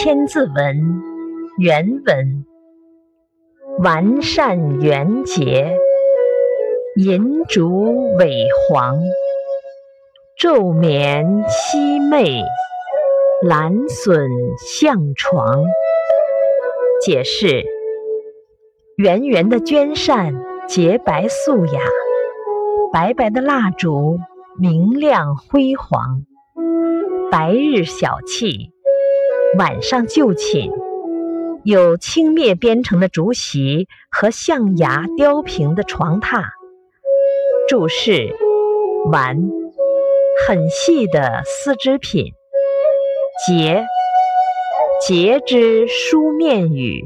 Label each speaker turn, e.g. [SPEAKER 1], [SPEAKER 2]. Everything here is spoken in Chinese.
[SPEAKER 1] 千字文原文：完善元节，银烛伟煌，昼眠夕寐，兰笋向床。解释：圆圆的绢扇洁白素雅，白白的蜡烛明亮辉煌。白日小憩，晚上就寝，有青篾编成的竹席和象牙雕平的床榻。注释：玩，很细的丝织品。节，节之书面语。